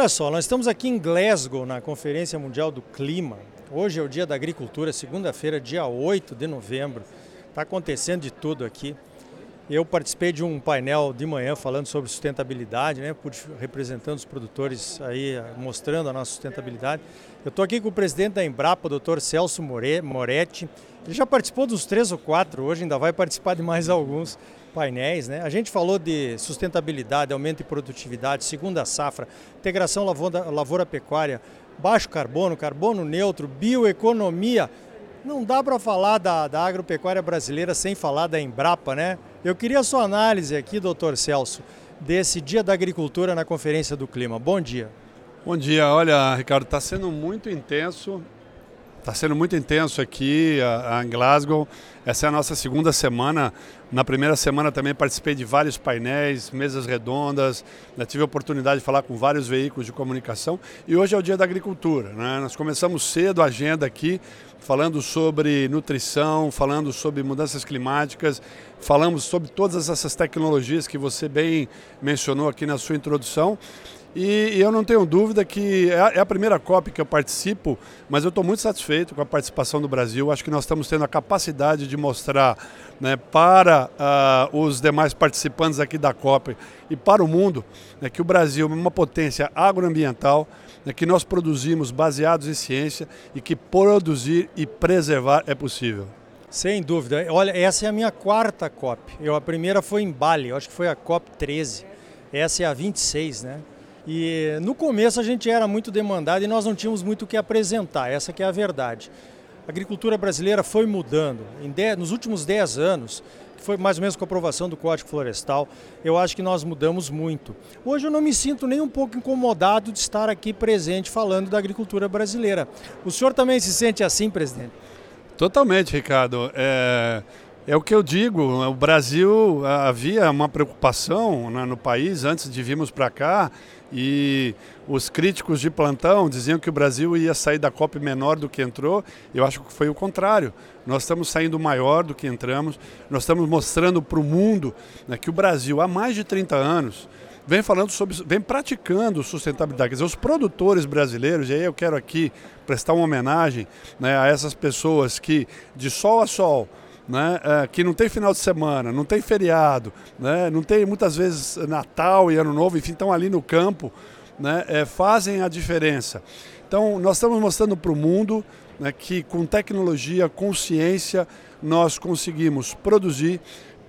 Olha só, nós estamos aqui em Glasgow, na Conferência Mundial do Clima. Hoje é o Dia da Agricultura, segunda-feira, dia 8 de novembro. Está acontecendo de tudo aqui. Eu participei de um painel de manhã falando sobre sustentabilidade, né, representando os produtores aí, mostrando a nossa sustentabilidade. Eu estou aqui com o presidente da Embrapa, o Dr. Celso Moretti. Ele já participou dos três ou quatro, hoje ainda vai participar de mais alguns painéis. Né? A gente falou de sustentabilidade, aumento de produtividade, segunda safra, integração lavoura-pecuária, baixo carbono, carbono neutro, bioeconomia. Não dá para falar da, da agropecuária brasileira sem falar da Embrapa, né? Eu queria a sua análise aqui, doutor Celso, desse Dia da Agricultura na Conferência do Clima. Bom dia. Bom dia. Olha, Ricardo, está sendo muito intenso Está sendo muito intenso aqui em Glasgow. Essa é a nossa segunda semana. Na primeira semana também participei de vários painéis, mesas redondas. Né? Tive a oportunidade de falar com vários veículos de comunicação. E hoje é o dia da agricultura. Né? Nós começamos cedo a agenda aqui, falando sobre nutrição, falando sobre mudanças climáticas, falamos sobre todas essas tecnologias que você bem mencionou aqui na sua introdução. E, e eu não tenho dúvida que é a, é a, primeira COP que eu participo, mas eu estou muito satisfeito com a participação do Brasil. Acho que nós estamos tendo a capacidade de mostrar né, para uh, os demais participantes aqui da COP e para o mundo né, que o Brasil é uma potência agroambiental, né, que nós produzimos baseados em ciência e que produzir e preservar é possível. Sem dúvida. Olha, essa é a minha quarta COP. Eu, a primeira foi em Bali, acho que foi a COP 13. Essa é a 26, né? E no começo a gente era muito demandado e nós não tínhamos muito o que apresentar, essa que é a verdade. A agricultura brasileira foi mudando. Dez, nos últimos 10 anos, que foi mais ou menos com a aprovação do Código Florestal, eu acho que nós mudamos muito. Hoje eu não me sinto nem um pouco incomodado de estar aqui presente falando da agricultura brasileira. O senhor também se sente assim, presidente? Totalmente, Ricardo. É... É o que eu digo, o Brasil havia uma preocupação né, no país antes de virmos para cá e os críticos de plantão diziam que o Brasil ia sair da COP menor do que entrou. Eu acho que foi o contrário. Nós estamos saindo maior do que entramos. Nós estamos mostrando para o mundo né, que o Brasil, há mais de 30 anos, vem falando sobre, vem praticando sustentabilidade. Quer dizer, os produtores brasileiros, e aí eu quero aqui prestar uma homenagem né, a essas pessoas que, de sol a sol, né, é, que não tem final de semana, não tem feriado, né, não tem muitas vezes Natal e Ano Novo, enfim, estão ali no campo, né, é, fazem a diferença. Então, nós estamos mostrando para o mundo né, que com tecnologia, com ciência, nós conseguimos produzir,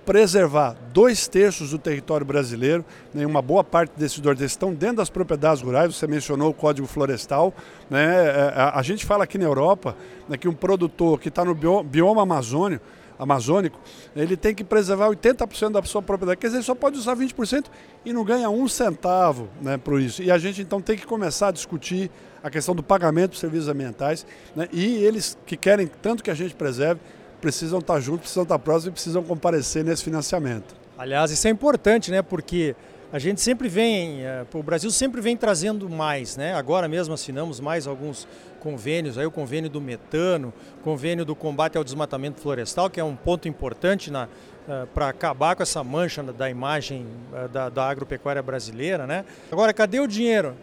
preservar dois terços do território brasileiro, né, uma boa parte desses dois terços estão dentro das propriedades rurais, você mencionou o Código Florestal. Né, é, a, a gente fala aqui na Europa né, que um produtor que está no bioma amazônico, amazônico, ele tem que preservar 80% da sua propriedade. Quer dizer, ele só pode usar 20% e não ganha um centavo né, por isso. E a gente então tem que começar a discutir a questão do pagamento dos serviços ambientais. Né, e eles que querem tanto que a gente preserve, precisam estar juntos, precisam estar próximos e precisam comparecer nesse financiamento. Aliás, isso é importante, né? Porque a gente sempre vem, eh, o Brasil sempre vem trazendo mais, né? Agora mesmo assinamos mais alguns convênios, aí o convênio do metano, convênio do combate ao desmatamento florestal, que é um ponto importante na, uh, para acabar com essa mancha da imagem uh, da, da, agropecuária brasileira, né? Agora, cadê o dinheiro?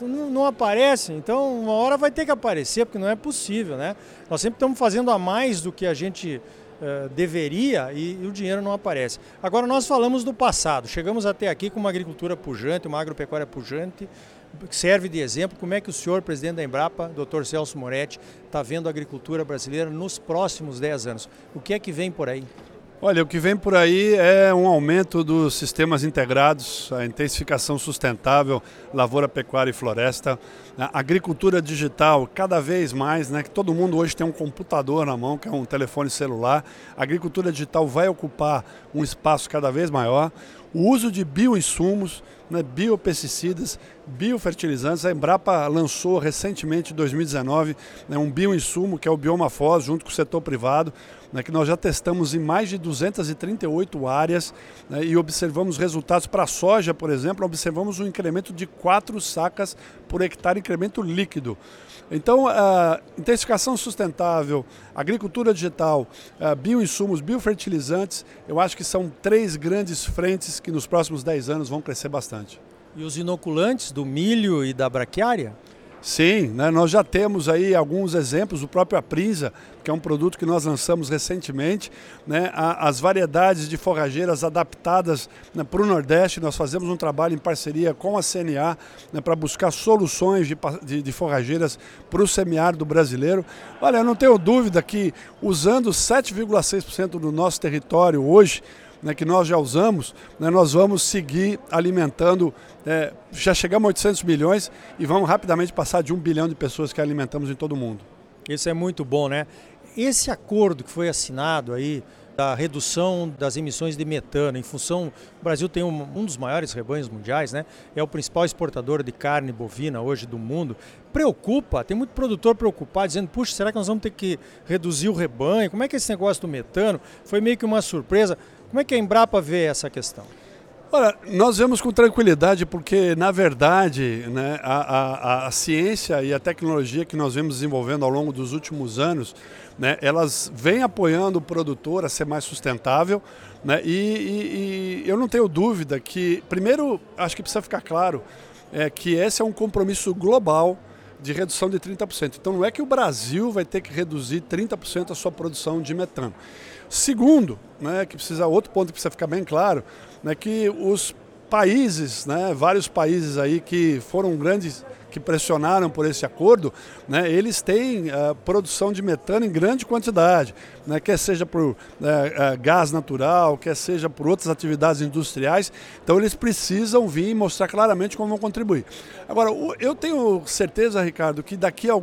Não, não, aparece, então uma hora vai ter que aparecer, porque não é possível, né? Nós sempre estamos fazendo a mais do que a gente uh, deveria e, e o dinheiro não aparece. Agora, nós falamos do passado, chegamos até aqui com uma agricultura pujante, uma agropecuária pujante, serve de exemplo como é que o senhor, presidente da Embrapa, Dr. Celso Moretti, está vendo a agricultura brasileira nos próximos 10 anos. O que é que vem por aí? Olha, o que vem por aí é um aumento dos sistemas integrados, a intensificação sustentável, lavoura, pecuária e floresta, a agricultura digital cada vez mais, né? Que todo mundo hoje tem um computador na mão, que é um telefone celular. A agricultura digital vai ocupar um espaço cada vez maior. O uso de bioinsumos, né, biopesticidas, biofertilizantes. A Embrapa lançou recentemente, em 2019, né, um bioinsumo que é o Bioma Foz, junto com o setor privado, né, que nós já testamos em mais de 238 áreas né, e observamos resultados para a soja, por exemplo, observamos um incremento de 4 sacas por hectare, incremento líquido. Então, a intensificação sustentável, agricultura digital, bioinsumos, biofertilizantes, eu acho que são três grandes frentes que nos próximos 10 anos vão crescer bastante. E os inoculantes do milho e da braquiária? Sim, né, nós já temos aí alguns exemplos, o próprio Aprinza, que é um produto que nós lançamos recentemente, né, as variedades de forrageiras adaptadas né, para o Nordeste, nós fazemos um trabalho em parceria com a CNA né, para buscar soluções de, de, de forrageiras para o semiárido brasileiro. Olha, eu não tenho dúvida que usando 7,6% do nosso território hoje, né, que nós já usamos, né, nós vamos seguir alimentando, é, já chegamos a 800 milhões e vamos rapidamente passar de um bilhão de pessoas que alimentamos em todo o mundo. Isso é muito bom, né? Esse acordo que foi assinado aí, da redução das emissões de metano, em função, o Brasil tem um, um, dos maiores rebanhos mundiais, né? É o principal exportador de carne bovina hoje do mundo. Preocupa, tem muito produtor preocupado, dizendo, puxa, será que nós vamos ter que reduzir o rebanho? Como é que é esse negócio do metano? Foi meio que uma surpresa. Como é que a Embrapa vê essa questão? Olha, nós vemos com tranquilidade porque, na verdade, né, a, a, a, ciência e a tecnologia que nós vemos desenvolvendo ao longo dos últimos anos, né, elas vêm apoiando o produtor a ser mais sustentável. Né, e, e, e eu não tenho dúvida que, primeiro, acho que precisa ficar claro é, que esse é um compromisso global de redução de 30%. Então não é que o Brasil vai ter que reduzir 30% a sua produção de metano. Segundo, né, que precisa outro ponto que precisa ficar bem claro, né, que os países, né, vários países aí que foram grandes que pressionaram por esse acordo, né, eles têm uh, produção de metano em grande quantidade, né, quer seja por uh, uh, gás natural, quer seja por outras atividades industriais. Então eles precisam vir e mostrar claramente como vão contribuir. Agora, eu tenho certeza, Ricardo, que daqui a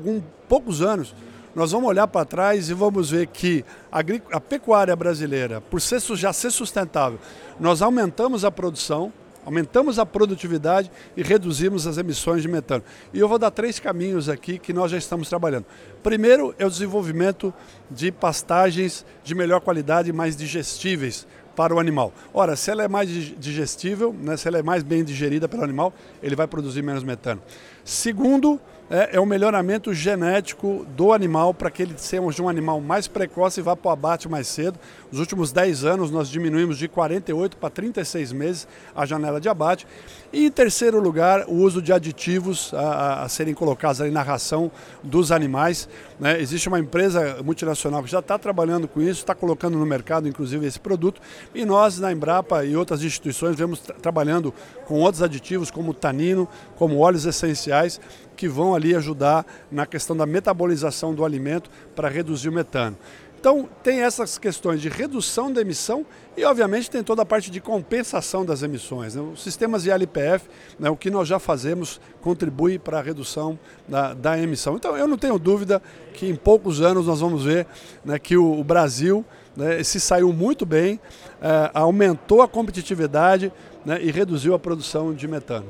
poucos anos nós vamos olhar para trás e vamos ver que a, a pecuária brasileira, por ser, já ser sustentável, nós aumentamos a produção, aumentamos a produtividade e reduzimos as emissões de metano. E eu vou dar três caminhos aqui que nós já estamos trabalhando. Primeiro é o desenvolvimento de pastagens de melhor qualidade e mais digestíveis para o animal. Ora, se ela é mais digestível, né, se ela é mais bem digerida pelo animal, ele vai produzir menos metano. Segundo, é, é o melhoramento genético do animal para que ele seja um animal mais precoce e vá para o abate mais cedo. Nos últimos 10 anos nós diminuímos de 48 para 36 meses a janela de abate. E em terceiro lugar, o uso de aditivos a, a serem colocados ali na ração dos animais. Né? Existe uma empresa multinacional que já está trabalhando com isso, está colocando no mercado inclusive esse produto. E nós na Embrapa e outras instituições vemos tra trabalhando com outros aditivos como tanino, como óleos essenciais que vão ali ajudar na questão da metabolização do alimento para reduzir o metano. Então, tem essas questões de redução da emissão e, obviamente, tem toda a parte de compensação das emissões. Né? Os sistemas de LPF, né, o que nós já fazemos, contribui para a redução da, da, emissão. Então, eu não tenho dúvida que em poucos anos nós vamos ver né, que o, o Brasil né, se saiu muito bem, é, aumentou a competitividade né, e reduziu a produção de metano.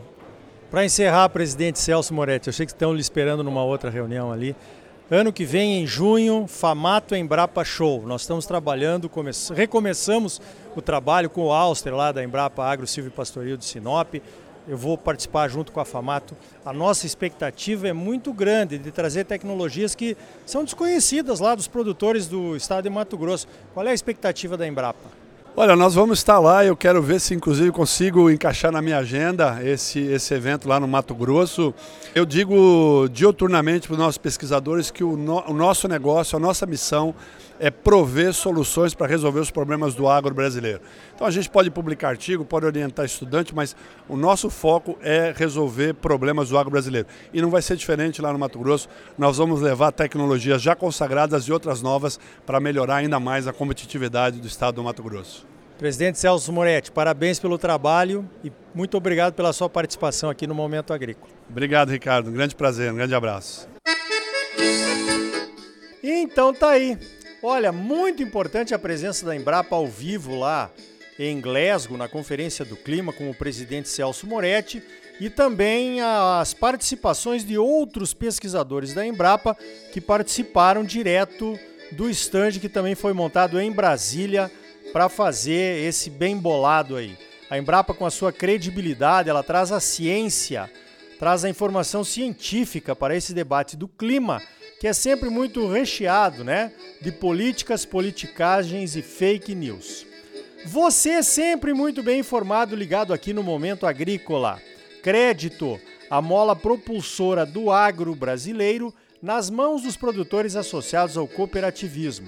Para encerrar, presidente Celso Moretti, eu sei que estão lhe esperando numa outra reunião ali. Ano que vem, em junho, Famato Embrapa Show. Nós estamos trabalhando, recomeçamos o trabalho com o Auster lá da Embrapa Agro Silvio Pastoril de Sinop. Eu vou participar junto com a Famato. A nossa expectativa é muito grande de trazer tecnologias que são desconhecidas lá dos produtores do estado de Mato Grosso. Qual é a expectativa da Embrapa? Olha, nós vamos estar lá, eu quero ver se inclusive consigo encaixar na minha agenda esse, esse evento lá no Mato Grosso. Eu digo dioturnamente para os nossos pesquisadores que o, no, o nosso negócio, a nossa missão é prover soluções para resolver os problemas do agro brasileiro. Então a gente pode publicar artigo, pode orientar estudante, mas o nosso foco é resolver problemas do agro brasileiro. E não vai ser diferente lá no Mato Grosso. Nós vamos levar tecnologias já consagradas e outras novas para melhorar ainda mais a competitividade do estado do Mato Grosso. Presidente Celso Moretti, parabéns pelo trabalho e muito obrigado pela sua participação aqui no Momento Agrícola. Obrigado, Ricardo. Um grande prazer, um grande abraço. Então tá aí. Olha, muito importante a presença da Embrapa ao vivo lá em Glasgow, na Conferência do Clima, com o presidente Celso Moretti, e também as participações de outros pesquisadores da Embrapa que participaram direto do estande que também foi montado em Brasília para fazer esse bem bolado aí. A Embrapa, com a sua credibilidade, ela traz a ciência, traz a informação científica para esse debate do clima que é sempre muito recheado, né? De políticas, politicagens e fake news. Você é sempre muito bem informado, ligado aqui no Momento Agrícola. crédito, a mola propulsora do agro brasileiro, nas mãos dos produtores associados ao cooperativismo.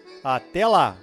Até lá!